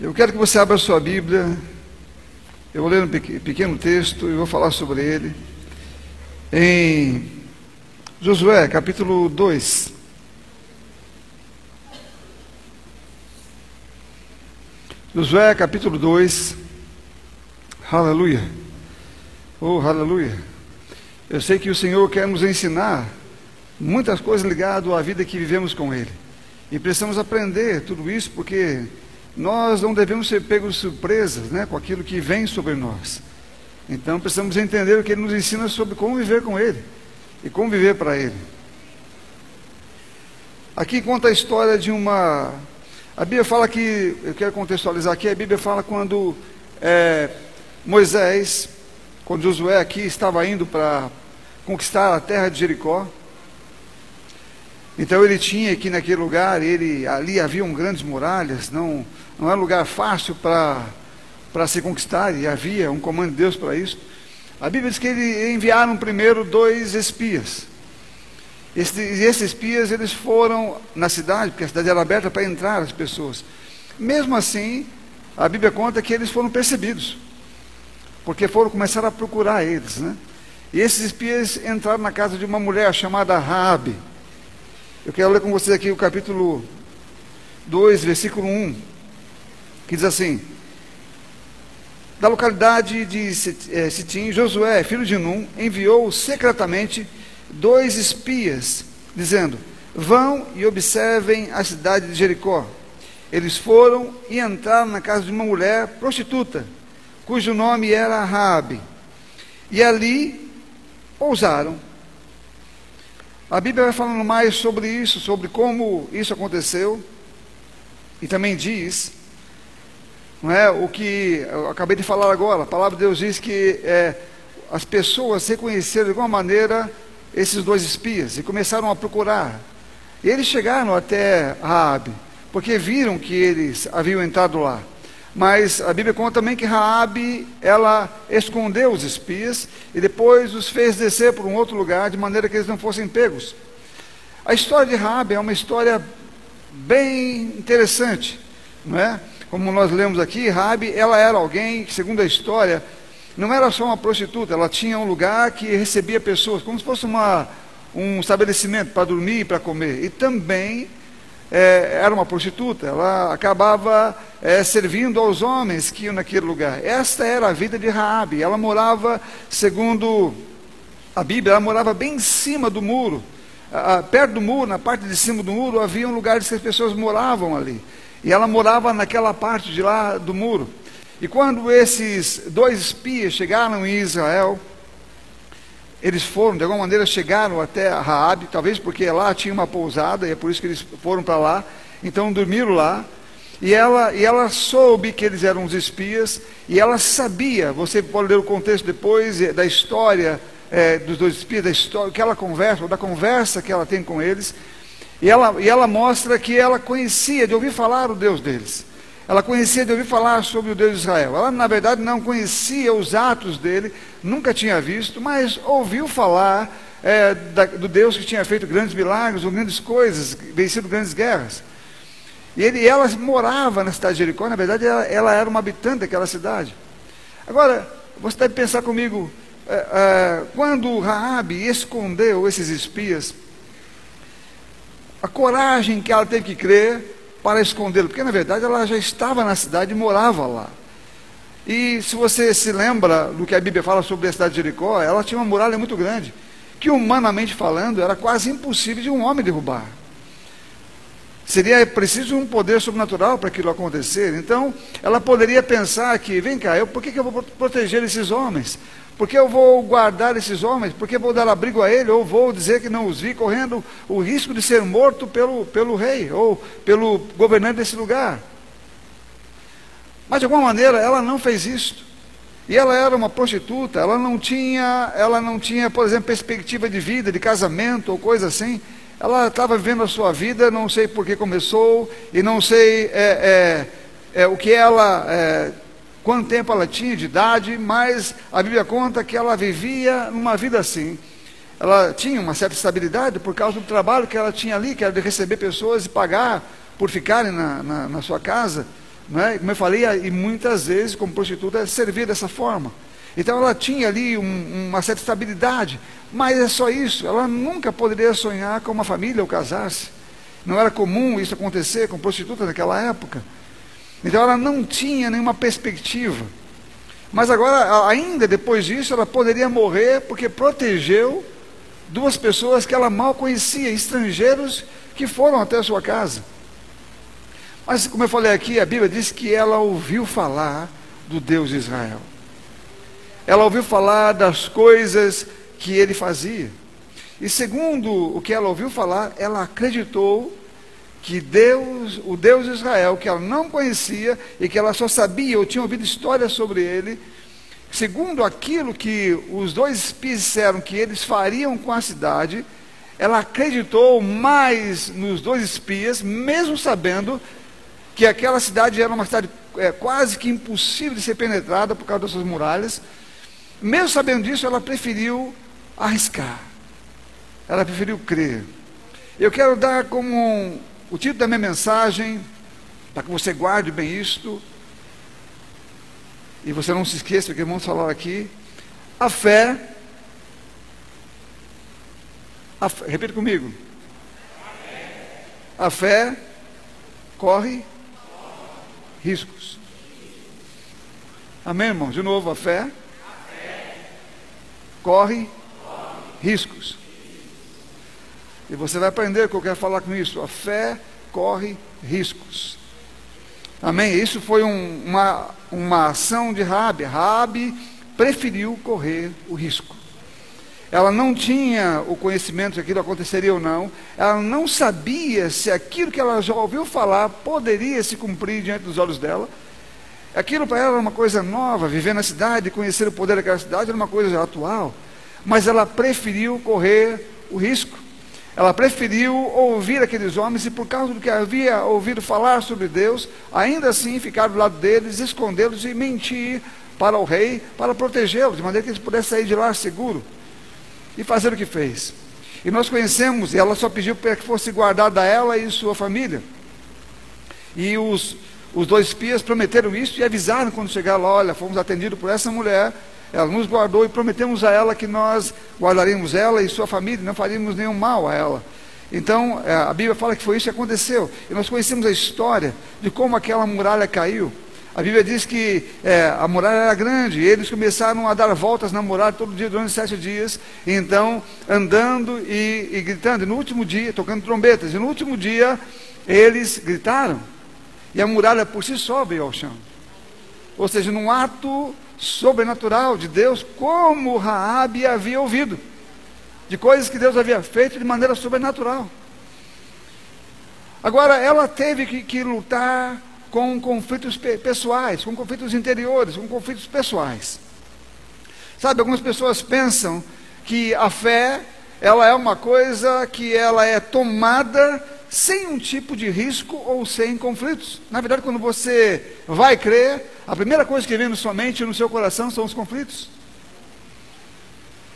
Eu quero que você abra sua Bíblia. Eu vou ler um pequeno texto e vou falar sobre ele. Em Josué, capítulo 2. Josué, capítulo 2. Aleluia. Oh, aleluia. Eu sei que o Senhor quer nos ensinar muitas coisas ligadas à vida que vivemos com Ele. E precisamos aprender tudo isso porque nós não devemos ser pegos surpresas né, com aquilo que vem sobre nós. Então precisamos entender o que ele nos ensina sobre como viver com ele e como viver para ele. Aqui conta a história de uma. A Bíblia fala que, eu quero contextualizar aqui, a Bíblia fala quando é, Moisés, quando Josué aqui estava indo para conquistar a terra de Jericó, então ele tinha aqui naquele lugar, ele ali haviam grandes muralhas, não, não era lugar fácil para se conquistar, e havia um comando de Deus para isso. A Bíblia diz que ele enviaram primeiro dois espias. Esses, esses espias eles foram na cidade, porque a cidade era aberta para entrar as pessoas. Mesmo assim, a Bíblia conta que eles foram percebidos, porque foram começar a procurar eles, né? E esses espias entraram na casa de uma mulher chamada Raabe. Eu quero ler com vocês aqui o capítulo 2, versículo 1, que diz assim: Da localidade de Sitim, Josué, filho de Num, enviou secretamente dois espias, dizendo: Vão e observem a cidade de Jericó. Eles foram e entraram na casa de uma mulher prostituta, cujo nome era Raabe. E ali pousaram a Bíblia vai falando mais sobre isso, sobre como isso aconteceu, e também diz, não é, o que eu acabei de falar agora, a palavra de Deus diz que é, as pessoas reconheceram de alguma maneira esses dois espias e começaram a procurar. E eles chegaram até Raabe, porque viram que eles haviam entrado lá. Mas a Bíblia conta também que Raabe, ela escondeu os espias e depois os fez descer para um outro lugar de maneira que eles não fossem pegos. A história de Raabe é uma história bem interessante, não é? Como nós lemos aqui, Raabe, ela era alguém segundo a história, não era só uma prostituta, ela tinha um lugar que recebia pessoas, como se fosse uma, um estabelecimento para dormir e para comer. E também é, era uma prostituta, ela acabava é, servindo aos homens que iam naquele lugar. Esta era a vida de Raabe. Ela morava, segundo a Bíblia, ela morava bem em cima do muro. Perto do muro, na parte de cima do muro, havia lugares que as pessoas moravam ali. E ela morava naquela parte de lá do muro. E quando esses dois espias chegaram em Israel, eles foram, de alguma maneira, chegaram até Raabe, talvez porque lá tinha uma pousada, e é por isso que eles foram para lá. Então dormiram lá. E ela, e ela soube que eles eram os espias, e ela sabia, você pode ler o contexto depois eh, da história é, dos dois espias, da história, que ela conversa, ou da conversa que ela tem com eles, e ela, e ela mostra que ela conhecia de ouvir falar o Deus deles. Ela conhecia de ouvir falar sobre o Deus de Israel. Ela, na verdade, não conhecia os atos dele, nunca tinha visto, mas ouviu falar é, da, do Deus que tinha feito grandes milagres, ou grandes coisas, vencido grandes guerras. E ele, ela morava na cidade de Jericó, na verdade, ela, ela era uma habitante daquela cidade. Agora, você deve pensar comigo, é, é, quando Raabe escondeu esses espias, a coragem que ela teve que crer para escondê-lo, porque na verdade ela já estava na cidade e morava lá. E se você se lembra do que a Bíblia fala sobre a cidade de Jericó, ela tinha uma muralha muito grande, que humanamente falando era quase impossível de um homem derrubar. Seria preciso um poder sobrenatural para aquilo acontecer. Então, ela poderia pensar que, vem cá, eu, por que, que eu vou proteger esses homens? Porque eu vou guardar esses homens? Porque vou dar abrigo a ele? Ou vou dizer que não os vi, correndo o risco de ser morto pelo, pelo rei ou pelo governante desse lugar? Mas de alguma maneira ela não fez isso. E ela era uma prostituta, ela não tinha, ela não tinha, por exemplo, perspectiva de vida, de casamento ou coisa assim. Ela estava vivendo a sua vida, não sei por que começou, e não sei é, é, é, o que ela é, quanto tempo ela tinha de idade, mas a Bíblia conta que ela vivia numa vida assim. Ela tinha uma certa estabilidade por causa do trabalho que ela tinha ali, que era de receber pessoas e pagar por ficarem na, na, na sua casa, né? como eu falei, e muitas vezes, como prostituta, servia dessa forma. Então ela tinha ali um, uma certa estabilidade, mas é só isso, ela nunca poderia sonhar com uma família ou casar-se. Não era comum isso acontecer com prostituta naquela época. Então ela não tinha nenhuma perspectiva. Mas agora, ainda depois disso, ela poderia morrer porque protegeu duas pessoas que ela mal conhecia, estrangeiros que foram até a sua casa. Mas, como eu falei aqui, a Bíblia diz que ela ouviu falar do Deus de Israel. Ela ouviu falar das coisas que ele fazia. E segundo o que ela ouviu falar, ela acreditou que Deus, o Deus de Israel, que ela não conhecia e que ela só sabia ou tinha ouvido histórias sobre ele, segundo aquilo que os dois espias disseram que eles fariam com a cidade, ela acreditou mais nos dois espias, mesmo sabendo que aquela cidade era uma cidade é, quase que impossível de ser penetrada por causa dessas muralhas. Mesmo sabendo disso, ela preferiu arriscar. Ela preferiu crer. Eu quero dar como um, o título da minha mensagem, para que você guarde bem isto, e você não se esqueça que vamos falar aqui, a fé, a repita comigo, a fé corre riscos. Amém, irmão? De novo, a fé, corre riscos. E você vai aprender o que eu quero falar com isso. A fé corre riscos. Amém? Isso foi um, uma, uma ação de Rabi. Rabi preferiu correr o risco. Ela não tinha o conhecimento se aquilo aconteceria ou não. Ela não sabia se aquilo que ela já ouviu falar poderia se cumprir diante dos olhos dela. Aquilo para ela era uma coisa nova, viver na cidade, conhecer o poder daquela cidade era uma coisa atual. Mas ela preferiu correr o risco. Ela preferiu ouvir aqueles homens e, por causa do que havia ouvido falar sobre Deus, ainda assim ficar do lado deles, escondê-los e mentir para o rei, para protegê-los, de maneira que eles pudessem sair de lá seguro e fazer o que fez. E nós conhecemos, e ela só pediu para que fosse guardada ela e sua família. E os, os dois espias prometeram isso e avisaram quando chegaram lá: olha, fomos atendidos por essa mulher ela nos guardou e prometemos a ela que nós guardaríamos ela e sua família, não faríamos nenhum mal a ela. Então, é, a Bíblia fala que foi isso que aconteceu. E nós conhecemos a história de como aquela muralha caiu. A Bíblia diz que é, a muralha era grande, e eles começaram a dar voltas na muralha todo dia durante sete dias, então andando e, e gritando. E no último dia, tocando trombetas, e no último dia eles gritaram, e a muralha por si só veio ao chão. Ou seja, num ato sobrenatural de Deus, como Raabe havia ouvido, de coisas que Deus havia feito de maneira sobrenatural. Agora, ela teve que, que lutar com conflitos pessoais, com conflitos interiores, com conflitos pessoais. Sabe, algumas pessoas pensam que a fé, ela é uma coisa que ela é tomada sem um tipo de risco ou sem conflitos. Na verdade, quando você vai crer, a primeira coisa que vem na sua mente e no seu coração são os conflitos.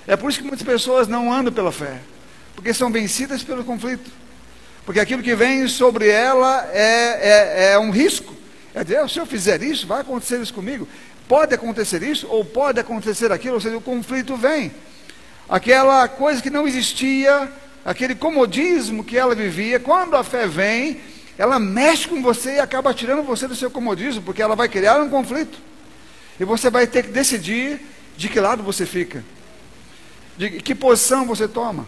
É por isso que muitas pessoas não andam pela fé, porque são vencidas pelo conflito. Porque aquilo que vem sobre ela é, é, é um risco. É dizer, se eu fizer isso, vai acontecer isso comigo. Pode acontecer isso, ou pode acontecer aquilo, ou seja, o conflito vem. Aquela coisa que não existia aquele comodismo que ela vivia, quando a fé vem, ela mexe com você e acaba tirando você do seu comodismo, porque ela vai criar um conflito. E você vai ter que decidir de que lado você fica, de que posição você toma.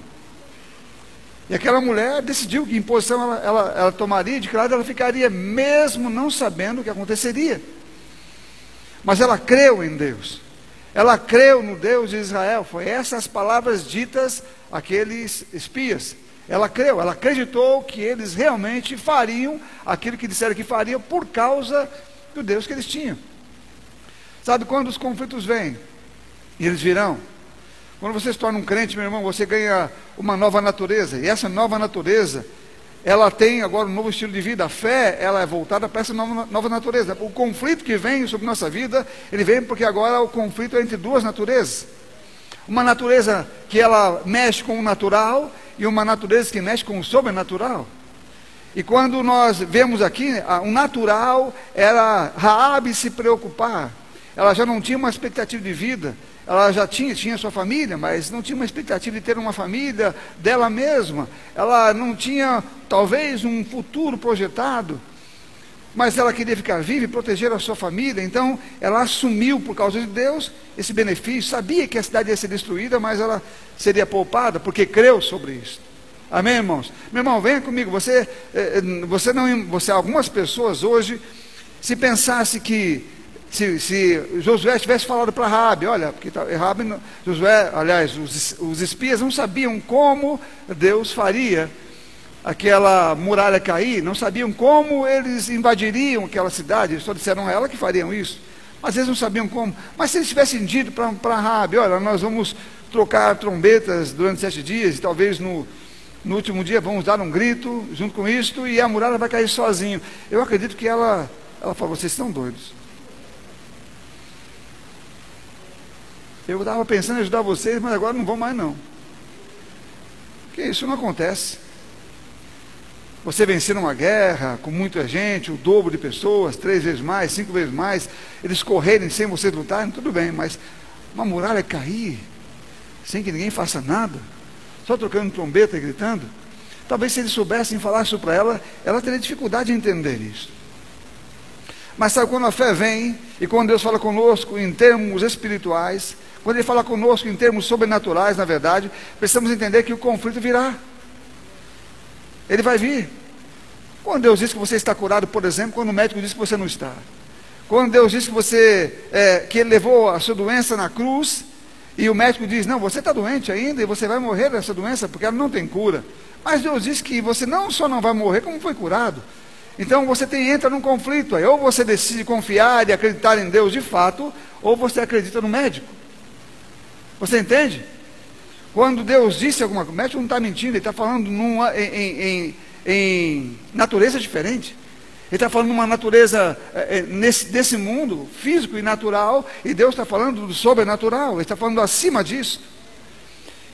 E aquela mulher decidiu que em posição ela, ela, ela tomaria, de que lado ela ficaria, mesmo não sabendo o que aconteceria. Mas ela creu em Deus. Ela creu no Deus de Israel. Foi essas palavras ditas àqueles espias. Ela creu, ela acreditou que eles realmente fariam aquilo que disseram que fariam por causa do Deus que eles tinham. Sabe quando os conflitos vêm? E eles virão. Quando você se torna um crente, meu irmão, você ganha uma nova natureza. E essa nova natureza ela tem agora um novo estilo de vida. A fé, ela é voltada para essa nova, nova natureza. O conflito que vem sobre nossa vida, ele vem porque agora o conflito é entre duas naturezas. Uma natureza que ela mexe com o natural e uma natureza que mexe com o sobrenatural. E quando nós vemos aqui, o natural era Raabe se preocupar. Ela já não tinha uma expectativa de vida. Ela já tinha, tinha sua família, mas não tinha uma expectativa de ter uma família dela mesma. Ela não tinha, talvez, um futuro projetado. Mas ela queria ficar viva e proteger a sua família. Então, ela assumiu, por causa de Deus, esse benefício. Sabia que a cidade ia ser destruída, mas ela seria poupada, porque creu sobre isso. Amém, irmãos? Meu irmão, venha comigo. Você, eh, eh, você não, você, algumas pessoas hoje, se pensasse que se, se Josué tivesse falado para Rabi, olha, porque tá, Rabi, Josué, aliás, os, os espias não sabiam como Deus faria aquela muralha cair, não sabiam como eles invadiriam aquela cidade, eles só disseram a ela que fariam isso, mas eles não sabiam como. Mas se eles tivessem dito para Rabi, olha, nós vamos trocar trombetas durante sete dias, e talvez no, no último dia vamos dar um grito junto com isto, e a muralha vai cair sozinho. Eu acredito que ela, ela falou, vocês estão doidos. Eu estava pensando em ajudar vocês, mas agora não vou mais não. Porque isso não acontece. Você vencer uma guerra com muita gente, o dobro de pessoas, três vezes mais, cinco vezes mais, eles correrem sem você lutar, tudo bem, mas uma muralha cair, sem que ninguém faça nada, só trocando trombeta e gritando, talvez se eles soubessem falar isso para ela, ela teria dificuldade em entender isso. Mas sabe quando a fé vem e quando Deus fala conosco em termos espirituais, quando Ele fala conosco em termos sobrenaturais, na verdade, precisamos entender que o conflito virá. Ele vai vir. Quando Deus diz que você está curado, por exemplo, quando o médico diz que você não está. Quando Deus diz que você é, que Ele levou a sua doença na cruz e o médico diz não, você está doente ainda e você vai morrer dessa doença porque ela não tem cura. Mas Deus diz que você não só não vai morrer, como foi curado. Então você tem, entra num conflito aí. Ou você decide confiar e acreditar em Deus de fato, ou você acredita no médico. Você entende? Quando Deus disse alguma coisa, o não está mentindo, ele está falando numa, em, em, em, natureza diferente. Ele está falando numa natureza é, nesse, desse mundo físico e natural, e Deus está falando do sobrenatural, ele está falando acima disso.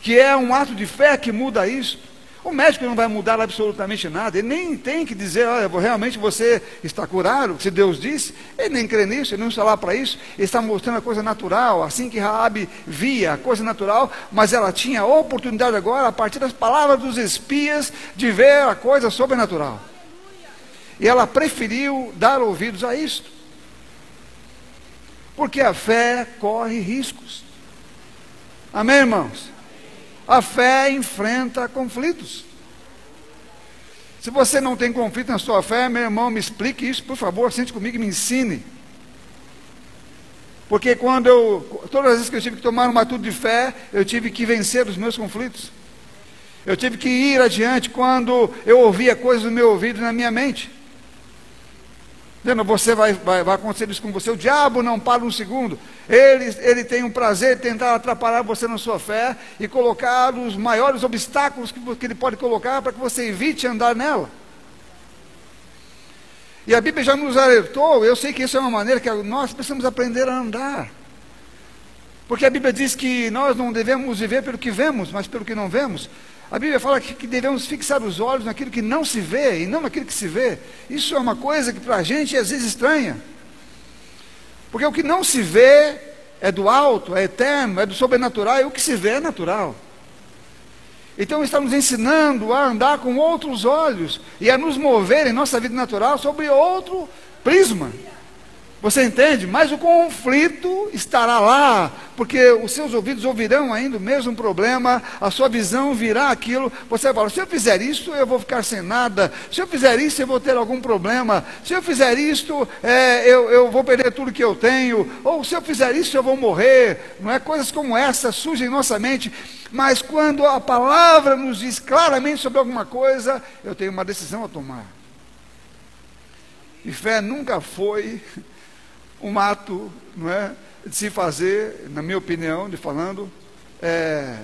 Que é um ato de fé que muda isso. O médico não vai mudar absolutamente nada, ele nem tem que dizer, olha, realmente você está curado, se Deus disse, ele nem crê nisso, ele não está lá para isso, ele está mostrando a coisa natural, assim que Raabe via a coisa natural, mas ela tinha a oportunidade agora, a partir das palavras dos espias, de ver a coisa sobrenatural. E ela preferiu dar ouvidos a isto. Porque a fé corre riscos. Amém, irmãos? A fé enfrenta conflitos. Se você não tem conflito na sua fé, meu irmão, me explique isso, por favor, sente comigo e me ensine. Porque quando eu, todas as vezes que eu tive que tomar uma atitude de fé, eu tive que vencer os meus conflitos. Eu tive que ir adiante quando eu ouvia coisas no meu ouvido e na minha mente. Entendeu? Você vai, vai, vai acontecer isso com você. O diabo não para um segundo. Ele, ele tem um prazer de tentar atrapalhar você na sua fé e colocar os maiores obstáculos que, que ele pode colocar para que você evite andar nela. E a Bíblia já nos alertou, eu sei que isso é uma maneira que nós precisamos aprender a andar. Porque a Bíblia diz que nós não devemos viver pelo que vemos, mas pelo que não vemos. A Bíblia fala que, devemos fixar os olhos naquilo que não se vê e não naquilo que se vê. Isso é uma coisa que para a gente às vezes estranha. Porque o que não se vê é do alto, é eterno, é do sobrenatural, e o que se vê é natural. Então está nos ensinando a andar com outros olhos e a nos mover em nossa vida natural sobre outro prisma. Você entende? Mas o conflito estará lá, porque os seus ouvidos ouvirão ainda o mesmo problema, a sua visão virá aquilo. Você vai falar: se eu fizer isso, eu vou ficar sem nada. Se eu fizer isso, eu vou ter algum problema. Se eu fizer isto, é, eu, eu vou perder tudo que eu tenho. Ou se eu fizer isso, eu vou morrer. Não é? Coisas como essa surgem em nossa mente. Mas quando a palavra nos diz claramente sobre alguma coisa, eu tenho uma decisão a tomar. E fé nunca foi um ato não é, de se fazer, na minha opinião, de falando, é,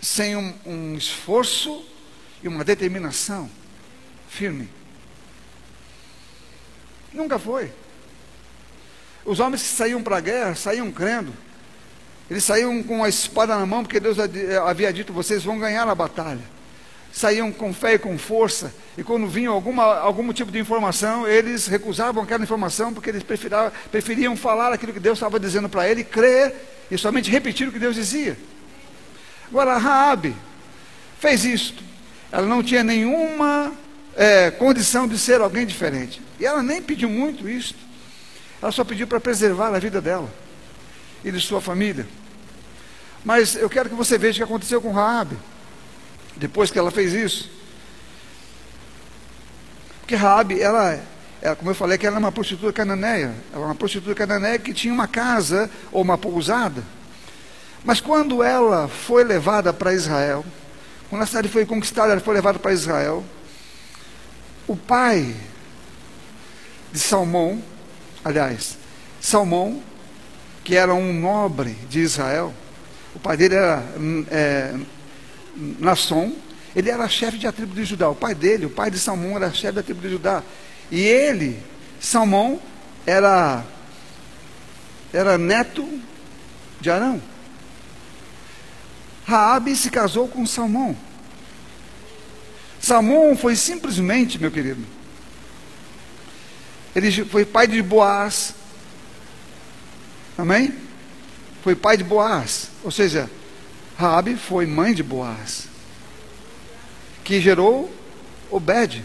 sem um, um esforço e uma determinação firme. Nunca foi. Os homens que saíam para a guerra saíam crendo. Eles saíam com a espada na mão, porque Deus havia dito: vocês vão ganhar a batalha. saíam com fé e com força, e quando vinham alguma, algum tipo de informação, eles recusavam aquela informação porque eles preferiam falar aquilo que Deus estava dizendo para ele, crer e somente repetir o que Deus dizia. Agora, Raabe fez isto. Ela não tinha nenhuma é, condição de ser alguém diferente. E ela nem pediu muito isso. Ela só pediu para preservar a vida dela e de sua família. Mas eu quero que você veja o que aconteceu com Raabe depois que ela fez isso. Porque Raabe, ela, ela, como eu falei, que ela era uma prostituta cananeia. Ela era uma prostituta cananeia que tinha uma casa ou uma pousada. Mas quando ela foi levada para Israel, quando a cidade foi conquistada, ela foi levada para Israel, o pai de Salmão, aliás, Salmão, que era um nobre de Israel, o pai dele era é, Nasson, ele era chefe de a tribo de Judá. O pai dele, o pai de Salmão, era chefe da tribo de Judá. E ele, Salmão, era, era neto de Arão. Raabe se casou com Salmão. Salmão foi simplesmente, meu querido, ele foi pai de Boaz. Amém? Foi pai de Boaz. Ou seja, Raabe foi mãe de Boaz, que gerou Obed,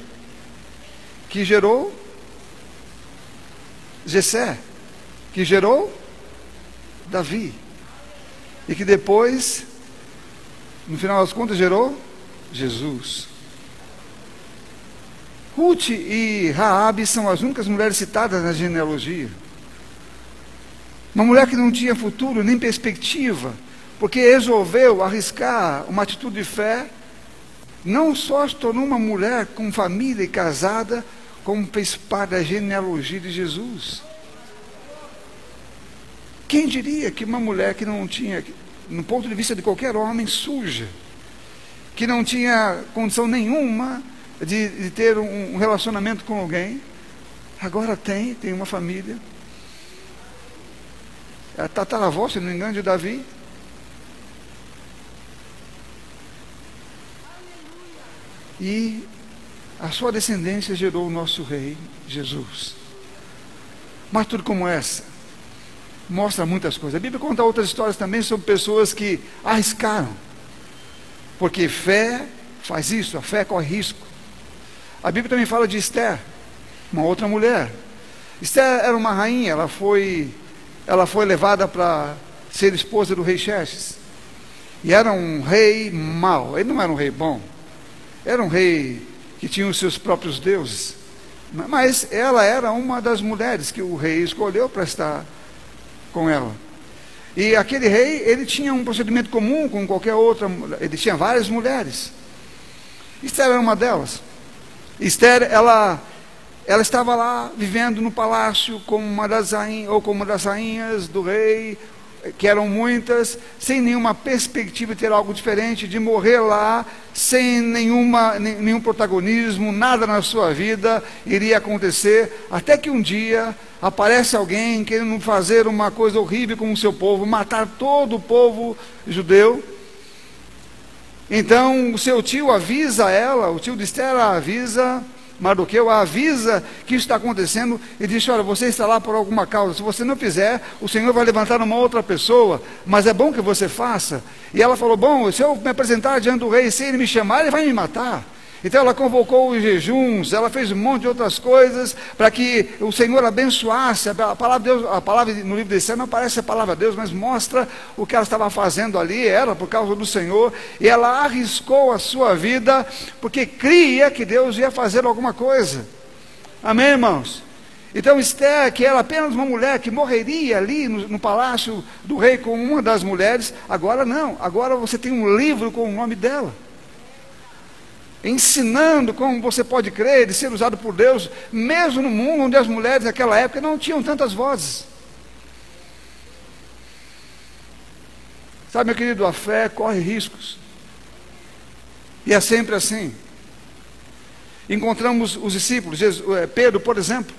que gerou Jessé, que gerou Davi, e que depois, no final das contas, gerou Jesus. Ruth e Raabe são as únicas mulheres citadas na genealogia. Uma mulher que não tinha futuro nem perspectiva, porque resolveu arriscar uma atitude de fé, não só se tornou uma mulher com família e casada, como fez parte da genealogia de Jesus. Quem diria que uma mulher que não tinha, no ponto de vista de qualquer homem, suja, que não tinha condição nenhuma de, de ter um, relacionamento com alguém, agora tem, tem uma família. A tataravó, se não me engano, de Davi, E a sua descendência gerou o nosso rei, Jesus. Mas tudo como essa mostra muitas coisas. A Bíblia conta outras histórias também sobre pessoas que arriscaram. Porque fé faz isso, a fé corre risco. A Bíblia também fala de Esther, uma outra mulher. Esther era uma rainha, ela foi, ela foi levada para ser esposa do rei Xerxes. E era um rei mau, ele não era um rei bom. Era um rei que tinha os seus próprios deuses. Mas ela era uma das mulheres que o rei escolheu para estar com ela. E aquele rei, ele tinha um procedimento comum com qualquer outra, ele tinha várias mulheres. Esther era uma delas. Esther, ela, ela estava lá vivendo no palácio como uma das rainhas, ou como uma das rainhas do rei, que eram muitas, sem nenhuma perspectiva de ter algo diferente, de morrer lá, sem nenhuma, nenhum protagonismo, nada na sua vida iria acontecer, até que um dia aparece alguém querendo fazer uma coisa horrível com o seu povo, matar todo o povo judeu. Então o seu tio avisa ela, o tio de Esther avisa Mardoqueu avisa que isso está acontecendo e diz: Olha, você está lá por alguma causa. Se você não fizer, o Senhor vai levantar uma outra pessoa, mas é bom que você faça. E ela falou: Bom, se eu me apresentar diante do rei, se ele me chamar, ele vai me matar. Então ela convocou os jejuns, ela fez um monte de outras coisas para que o Senhor abençoasse. A palavra, Deus, a palavra no livro de Esther não parece a palavra de Deus, mas mostra o que ela estava fazendo ali, era por causa do Senhor, e ela arriscou a sua vida porque cria que Deus ia fazer alguma coisa. Amém, irmãos? Então Esther, que era apenas uma mulher que morreria ali no, no, palácio do rei com uma das mulheres, agora não, agora você tem um livro com o nome dela ensinando como você pode crer e ser usado por Deus, mesmo no mundo onde as mulheres naquela época não tinham tantas vozes. Sabe, meu querido, a fé corre riscos. E é sempre assim. Encontramos os discípulos, eh, Pedro, por exemplo.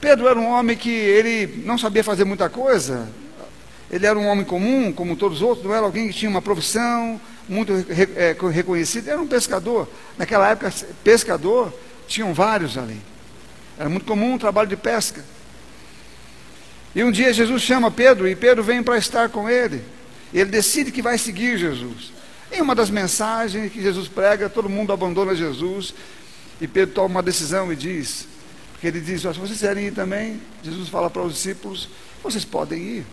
Pedro era um homem que ele não sabia fazer muita coisa. Ele era um homem comum, como todos os outros, não era alguém que tinha uma profissão, muito é, reconhecido, era um pescador. Naquela época, pescador, tinham vários ali. Era muito comum o trabalho de pesca. E um dia Jesus chama Pedro e Pedro vem para estar com ele. Ele decide que vai seguir Jesus. Em uma das mensagens que Jesus prega, todo mundo abandona Jesus. E Pedro toma uma decisão e diz: porque ele diz: se vocês querem ir também, Jesus fala para os discípulos: vocês podem ir.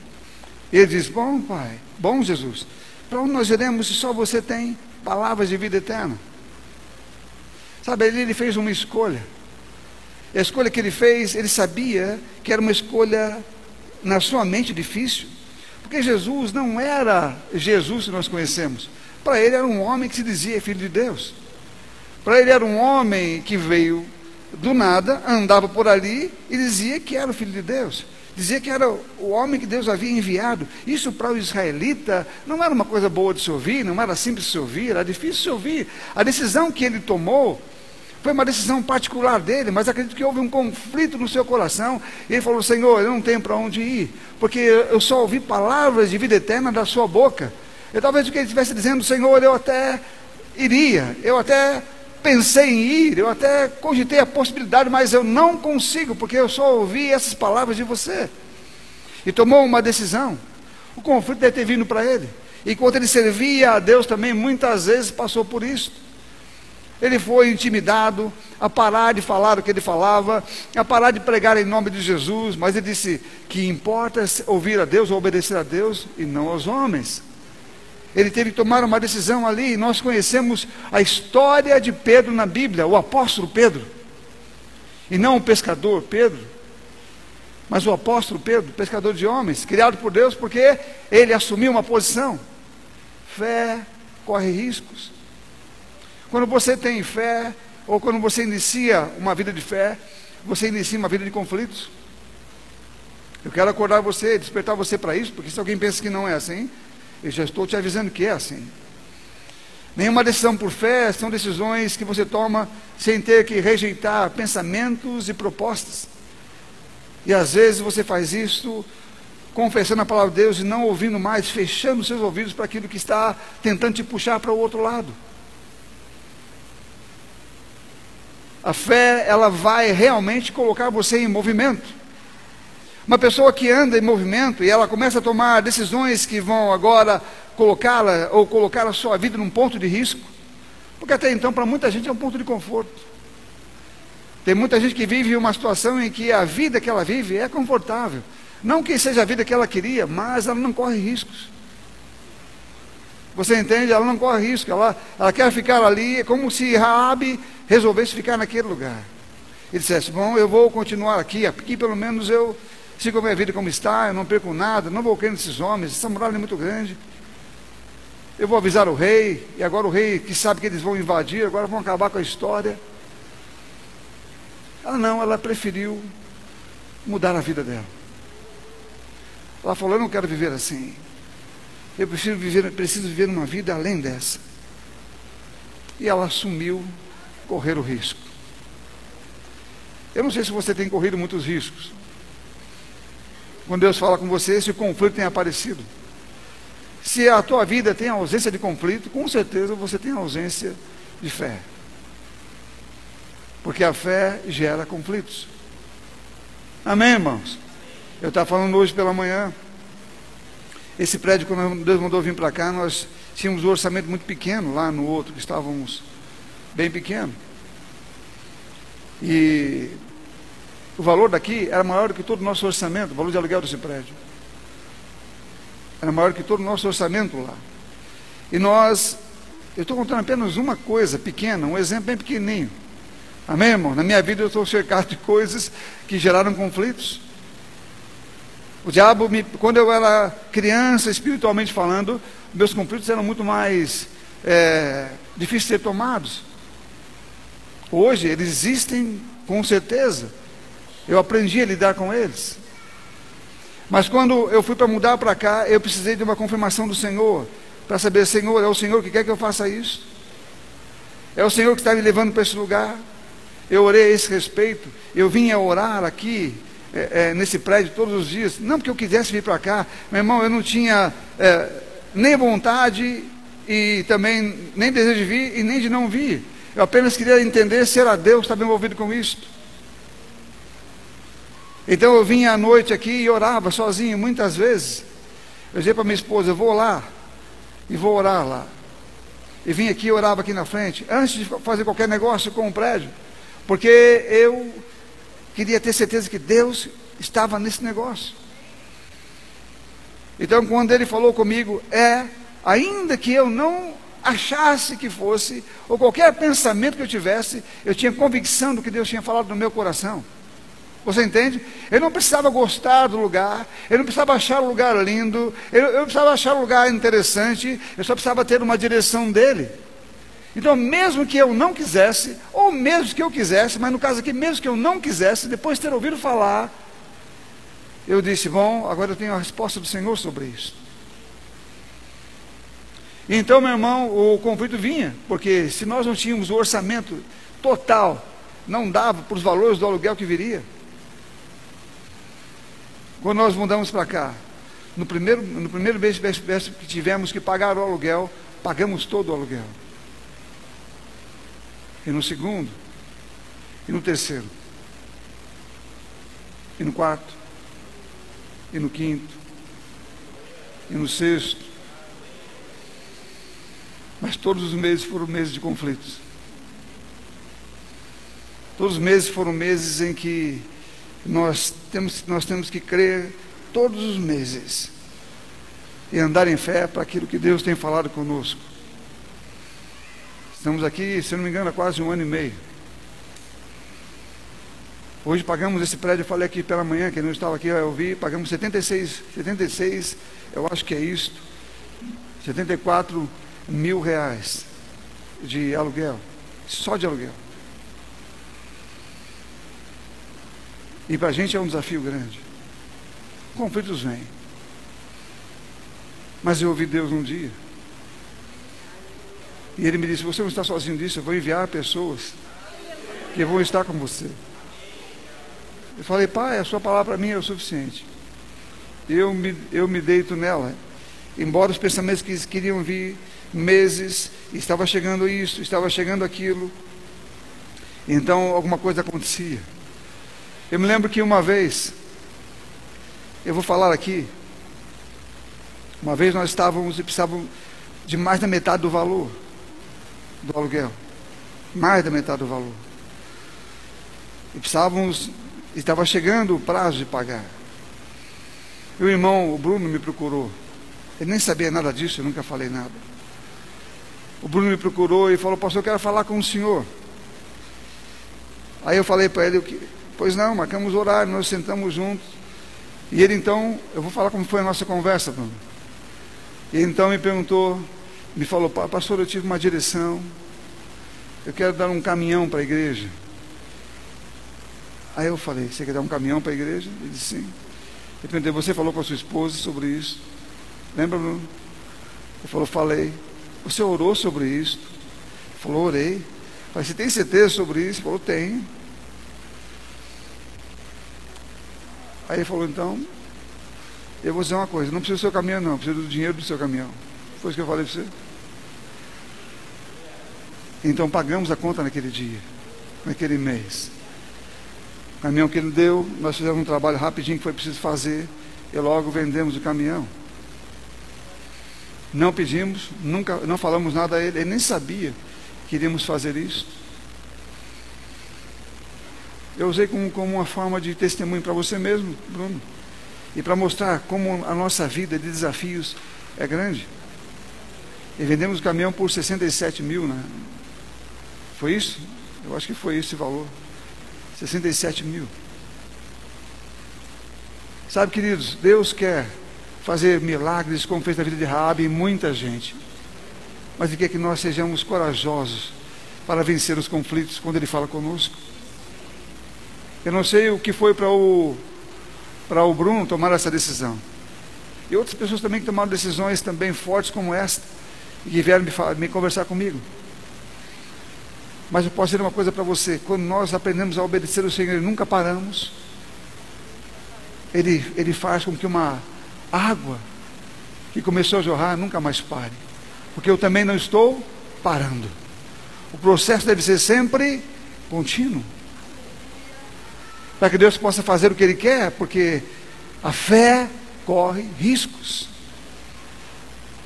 E ele diz: bom, pai, bom Jesus, para onde nós iremos se só você tem palavras de vida eterna? Sabe, ele, ele fez uma escolha. A escolha que ele fez, ele sabia que era uma escolha na sua mente difícil, porque Jesus não era Jesus que nós conhecemos. Para ele era um homem que se dizia filho de Deus. Para ele era um homem que veio do nada, andava por ali e dizia que era o filho de Deus. Dizia que era o homem que Deus havia enviado. Isso para o israelita não era uma coisa boa de se ouvir, não era simples de se ouvir, era difícil de se ouvir. A decisão que ele tomou foi uma decisão particular dele, mas acredito que houve um conflito no seu coração. E ele falou: Senhor, eu não tenho para onde ir, porque eu só ouvi palavras de vida eterna da sua boca. E talvez o que ele estivesse dizendo, Senhor, eu até iria, eu até pensei em ir, eu até cogitei a possibilidade, mas eu não consigo, porque eu só ouvi essas palavras de você. E tomou uma decisão. O conflito deve ter vindo para ele. Enquanto ele servia a Deus também, muitas vezes passou por isso. Ele foi intimidado a parar de falar o que ele falava, a parar de pregar em nome de Jesus, mas ele disse que importa ouvir a Deus, obedecer a Deus e não aos homens. Ele teve que tomar uma decisão ali, nós conhecemos a história de Pedro na Bíblia, o apóstolo Pedro, e não o pescador Pedro, mas o apóstolo Pedro, pescador de homens, criado por Deus porque ele assumiu uma posição. Fé corre riscos. Quando você tem fé, ou quando você inicia uma vida de fé, você inicia uma vida de conflitos. Eu quero acordar você, despertar você para isso, porque se alguém pensa que não é assim, eu já estou te avisando que é assim. Nenhuma decisão por fé são decisões que você toma sem ter que rejeitar pensamentos e propostas. E às vezes você faz isso confessando a palavra de Deus e não ouvindo mais, fechando seus ouvidos para aquilo que está tentando te puxar para o outro lado. A fé, ela vai realmente colocar você em movimento. Uma pessoa que anda em movimento e ela começa a tomar decisões que vão agora colocá-la ou colocar a sua vida num ponto de risco, porque até então para muita gente é um ponto de conforto. Tem muita gente que vive uma situação em que a vida que ela vive é confortável. Não que seja a vida que ela queria, mas ela não corre riscos. Você entende? Ela não corre risco, ela, ela quer ficar ali, é como se Raabe resolvesse ficar naquele lugar. Ele dissesse, bom, eu vou continuar aqui, aqui pelo menos eu sigo a minha vida como está, eu não perco nada, não vou crer nesses homens, essa muralha é muito grande. Eu vou avisar o rei, e agora o rei que sabe que eles vão invadir, agora vão acabar com a história. Ela não, ela preferiu mudar a vida dela. Ela falou, eu não quero viver assim. Eu preciso viver, preciso viver uma vida além dessa. E ela assumiu correr o risco. Eu não sei se você tem corrido muitos riscos. Quando Deus fala com você, se o conflito tem aparecido. Se a tua vida tem ausência de conflito, com certeza você tem ausência de fé. Porque a fé gera conflitos. Amém, irmãos? Eu estava falando hoje pela manhã. Esse prédio, quando Deus mandou vir para cá, nós tínhamos um orçamento muito pequeno lá no outro, que estávamos bem pequeno. E o valor daqui era maior do que todo o nosso orçamento, o valor de aluguel desse prédio. Era maior que todo o nosso orçamento lá. E nós, eu estou contando apenas uma coisa pequena, um exemplo bem pequenininho. Amém, irmão? Na minha vida eu estou cercado de coisas que geraram conflitos. O diabo, me, quando eu era criança, espiritualmente falando, meus conflitos eram muito mais é, difíceis de ser tomados. Hoje eles existem com certeza. Eu aprendi a lidar com eles. Mas quando eu fui para mudar para cá, eu precisei de uma confirmação do Senhor, para saber, Senhor, é o Senhor que quer que eu faça isso? É o Senhor que está me levando para esse lugar? Eu orei a esse respeito, eu vim a orar aqui, é, é, nesse prédio todos os dias. Não porque eu quisesse vir para cá, meu irmão, eu não tinha é, nem vontade e também nem desejo de vir e nem de não vir. Eu apenas queria entender se era Deus que estava envolvido com isso. Então eu vinha à noite aqui e orava sozinho, muitas vezes. Eu dizia para minha esposa: eu vou lá e vou orar lá. E vim aqui e orava aqui na frente, antes de fazer qualquer negócio com o prédio, porque eu queria ter certeza que Deus estava nesse negócio. Então, quando ele falou comigo, é, ainda que eu não achasse que fosse, ou qualquer pensamento que eu tivesse, eu tinha convicção do que Deus tinha falado no meu coração. Você entende? Eu não precisava gostar do lugar, eu não precisava achar o lugar lindo, eu, eu precisava achar o lugar interessante, eu só precisava ter uma direção dele. Então, mesmo que eu não quisesse, ou mesmo que eu quisesse, mas no caso aqui, mesmo que eu não quisesse, depois de ter ouvido falar, eu disse: Bom, agora eu tenho a resposta do Senhor sobre isso. Então, meu irmão, o conflito vinha, porque se nós não tínhamos o orçamento total, não dava para os valores do aluguel que viria. Quando nós mudamos para cá, no primeiro, no primeiro mês que tivemos que pagar o aluguel, pagamos todo o aluguel. E no segundo, e no terceiro, e no quarto, e no quinto, e no sexto. Mas todos os meses foram meses de conflitos. Todos os meses foram meses em que nós temos, nós temos que crer todos os meses e andar em fé para aquilo que Deus tem falado conosco. Estamos aqui, se não me engano, há quase um ano e meio. Hoje pagamos esse prédio, eu falei aqui pela manhã, quem não estava aqui, eu vi, pagamos 76, 76, eu acho que é isto, 74 mil reais de aluguel, só de aluguel. E para a gente é um desafio grande. Conflitos vêm. Mas eu ouvi Deus um dia. E ele me disse: Você não está sozinho disso, eu vou enviar pessoas que vão estar com você. Eu falei, pai, a sua palavra para mim é o suficiente. Eu me, eu me deito nela. Embora os pensamentos que queriam vir meses, estava chegando isso, estava chegando aquilo. Então alguma coisa acontecia. Eu me lembro que uma vez, eu vou falar aqui, uma vez nós estávamos e precisávamos de mais da metade do valor do aluguel. Mais da metade do valor. E precisávamos Estava chegando o prazo de pagar. E o irmão, o Bruno, me procurou. Ele nem sabia nada disso, eu nunca falei nada. O Bruno me procurou e falou, pastor, eu quero falar com o senhor. Aí eu falei para ele, pois não, marcamos horário, nós sentamos juntos. E ele então, eu vou falar como foi a nossa conversa, Bruno. Ele então me perguntou, me falou, pastor, eu tive uma direção, eu quero dar um caminhão para a igreja. Aí eu falei, você quer dar um caminhão para a igreja? Ele disse sim. Eu você falou com a sua esposa sobre isso? Lembra, Bruno? Ele falou, falei. Você orou sobre isso? Ele falou, orei. Eu falei, você tem certeza sobre isso? Ele falou, tenho. Aí ele falou, então, eu vou dizer uma coisa, não precisa do seu caminhão não, precisa do dinheiro do seu caminhão. Foi isso que eu falei para você. Então pagamos a conta naquele dia, naquele mês. O caminhão que ele deu, nós fizemos um trabalho rapidinho que foi preciso fazer e logo vendemos o caminhão. Não pedimos, nunca, não falamos nada a ele, ele nem sabia que iríamos fazer isso. Eu usei como, como uma forma de testemunho para você mesmo, Bruno, e para mostrar como a nossa vida de desafios é grande. E vendemos o caminhão por 67 mil, né? Foi isso? Eu acho que foi esse valor. 67 mil. Sabe, queridos, Deus quer fazer milagres como fez na vida de Raabe e muita gente. Mas Ele quer que nós sejamos corajosos para vencer os conflitos quando Ele fala conosco. Eu não sei o que foi para o, para o Bruno tomar essa decisão. E outras pessoas também que tomaram decisões também fortes como esta e que vieram me, me conversar comigo. Mas eu posso dizer uma coisa para você: quando nós aprendemos a obedecer o Senhor e nunca paramos, ele, ele faz com que uma água que começou a jorrar nunca mais pare. porque eu também não estou parando. O processo deve ser sempre contínuo. Para que Deus possa fazer o que Ele quer, porque a fé corre riscos.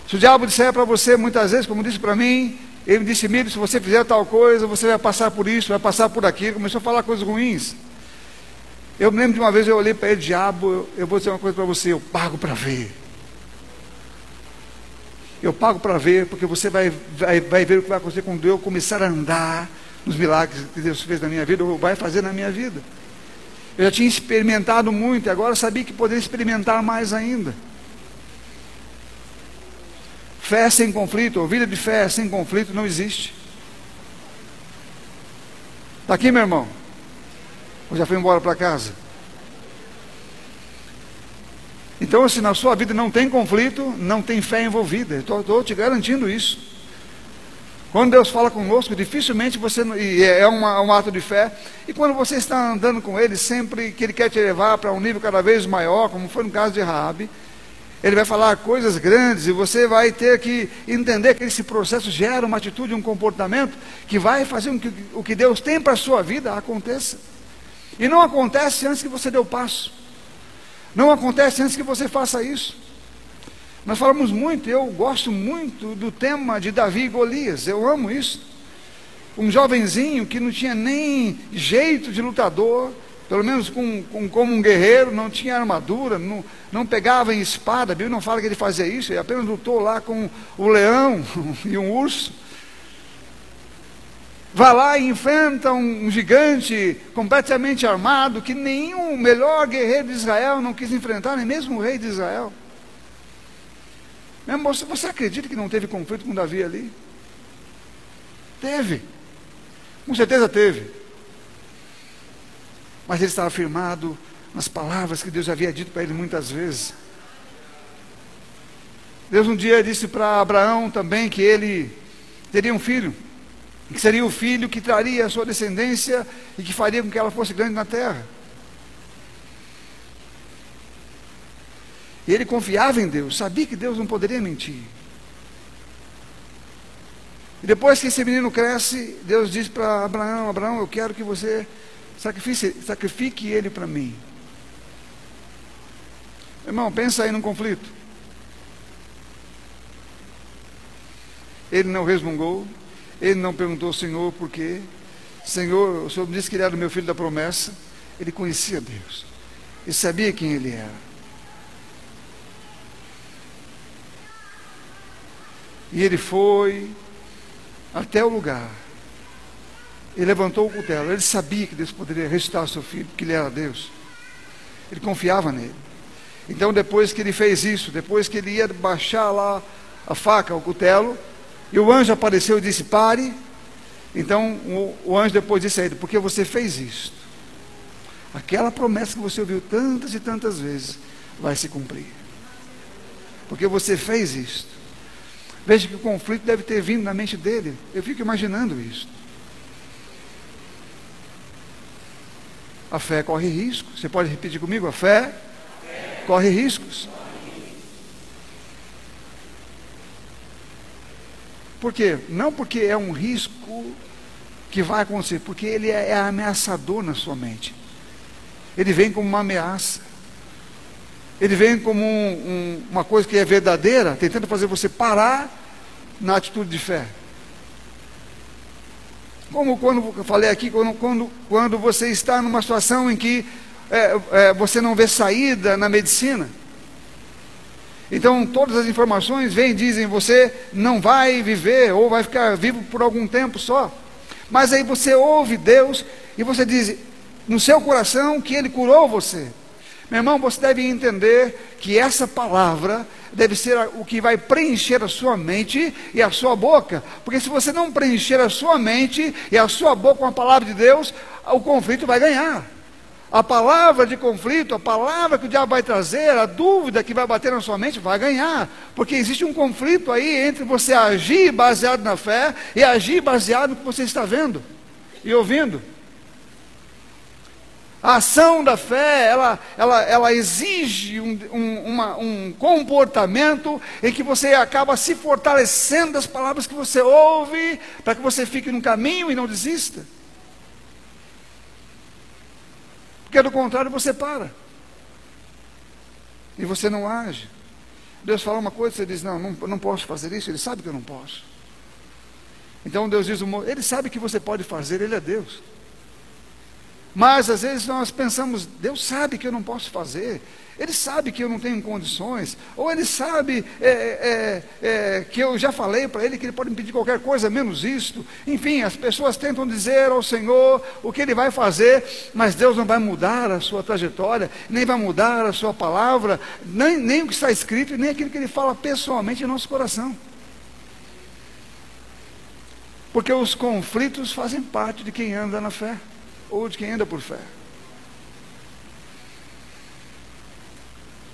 Se o diabo disser para você muitas vezes, como disse para mim, ele disse: Mire, se você fizer tal coisa, você vai passar por isso, vai passar por aquilo. Começou a falar coisas ruins. Eu me lembro de uma vez eu olhei para ele, diabo, eu, eu vou dizer uma coisa para você, eu pago para ver. Eu pago para ver, porque você vai, vai, vai ver o que vai acontecer quando eu começar a andar nos milagres que Deus fez na minha vida, ou vai fazer na minha vida. Eu já tinha experimentado muito, e agora sabia que poderia experimentar mais ainda. Fé sem conflito, ou vida de fé sem conflito não existe. Está aqui, meu irmão? Ou já foi embora para casa? Então, se na sua vida não tem conflito, não tem fé envolvida. Estou te garantindo isso. Quando Deus fala conosco, dificilmente você. E é uma, um ato de fé. E quando você está andando com Ele, sempre que Ele quer te levar para um nível cada vez maior, como foi no caso de Raabe, ele vai falar coisas grandes e você vai ter que entender que esse processo gera uma atitude, um comportamento que vai fazer com que o que Deus tem para a sua vida aconteça. E não acontece antes que você dê o passo. Não acontece antes que você faça isso. Nós falamos muito, eu gosto muito do tema de Davi e Golias, eu amo isso. Um jovenzinho que não tinha nem jeito de lutador, pelo menos com, com, como um guerreiro, não tinha armadura, não, não pegava em espada, a Bíblia não fala que ele fazia isso, ele apenas lutou lá com o leão e um urso. Vai lá e enfrenta um, um gigante completamente armado, que nenhum melhor guerreiro de Israel não quis enfrentar, nem mesmo o rei de Israel. Você, você acredita que não teve conflito com Davi ali? Teve. Com certeza teve mas ele estava firmado nas palavras que Deus havia dito para ele muitas vezes. Deus um dia disse para Abraão também que ele teria um filho, que seria o filho que traria a sua descendência e que faria com que ela fosse grande na terra. E ele confiava em Deus, sabia que Deus não poderia mentir. E depois que esse menino cresce, Deus diz para Abraão: Abraão, eu quero que você Sacrifique, sacrifique ele para mim. Irmão, pensa aí num conflito. Ele não resmungou, ele não perguntou ao Senhor por quê. Senhor, o Senhor me disse que ele era o meu filho da promessa. Ele conhecia Deus. Ele sabia quem ele era. E ele foi até o lugar ele levantou o cutelo. Ele sabia que Deus poderia ressuscitar o seu filho, que ele era Deus. Ele confiava nele. Então, depois que ele fez isso, depois que ele ia baixar lá a faca, o cutelo, e o anjo apareceu e disse: Pare. Então, o, o anjo depois disse a ele: Porque você fez isto? Aquela promessa que você ouviu tantas e tantas vezes vai se cumprir. Porque você fez isto. Veja que o conflito deve ter vindo na mente dele. Eu fico imaginando isso. A fé corre risco. Você pode repetir comigo? A fé, a fé. corre riscos. Por quê? Não porque é um risco que vai acontecer, porque ele é, é ameaçador na sua mente. Ele vem como uma ameaça. Ele vem como um, um, uma coisa que é verdadeira, tentando fazer você parar na atitude de fé. Como quando eu falei aqui, quando, quando, quando você está numa situação em que é, é, você não vê saída na medicina. Então todas as informações vêm e dizem você não vai viver ou vai ficar vivo por algum tempo só. Mas aí você ouve Deus e você diz no seu coração que Ele curou você. Meu irmão, você deve entender que essa palavra deve ser o que vai preencher a sua mente e a sua boca. Porque se você não preencher a sua mente e a sua boca com a palavra de Deus, o conflito vai ganhar. A palavra de conflito, a palavra que o diabo vai trazer, a dúvida que vai bater na sua mente, vai ganhar. Porque existe um conflito aí entre você agir baseado na fé e agir baseado no que você está vendo e ouvindo. A ação da fé, ela, ela, ela exige um, um, uma, um comportamento em que você acaba se fortalecendo das palavras que você ouve, para que você fique no caminho e não desista. Porque do contrário você para. E você não age. Deus fala uma coisa, você diz, não, não, não posso fazer isso, ele sabe que eu não posso. Então Deus diz, ele sabe que você pode fazer, ele é Deus. Mas às vezes nós pensamos, Deus sabe que eu não posso fazer, Ele sabe que eu não tenho condições, ou Ele sabe é, é, é, que eu já falei para Ele que Ele pode me pedir qualquer coisa menos isto. Enfim, as pessoas tentam dizer ao Senhor o que Ele vai fazer, mas Deus não vai mudar a sua trajetória, nem vai mudar a sua palavra, nem, nem o que está escrito, nem aquilo que Ele fala pessoalmente em nosso coração. Porque os conflitos fazem parte de quem anda na fé ou de quem anda por fé.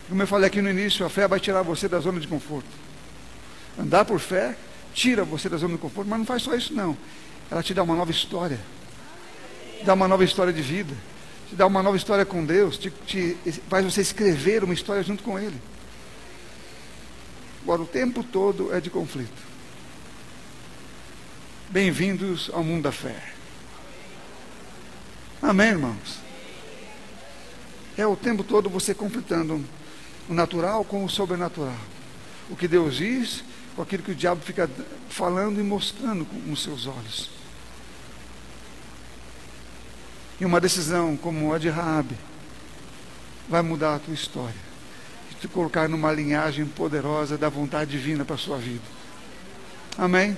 Como eu falei aqui no início, a fé vai tirar você da zona de conforto. Andar por fé tira você da zona de conforto, mas não faz só isso não. Ela te dá uma nova história. Te dá uma nova história de vida. Te dá uma nova história com Deus. Te, te, faz você escrever uma história junto com Ele. Agora, o tempo todo é de conflito. Bem-vindos ao mundo da fé. Amém, irmãos? É o tempo todo você conflitando o natural com o sobrenatural. O que Deus diz com aquilo que o diabo fica falando e mostrando com os seus olhos. E uma decisão como a de Raabe vai mudar a tua história. E te colocar numa linhagem poderosa da vontade divina para a sua vida. Amém?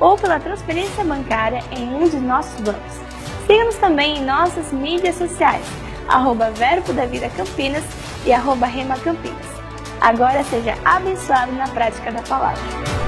ou pela transferência bancária em um de nossos bancos. Siga-nos também em nossas mídias sociais, arroba Verbo da Vida Campinas e arroba Rema Campinas. Agora seja abençoado na prática da palavra.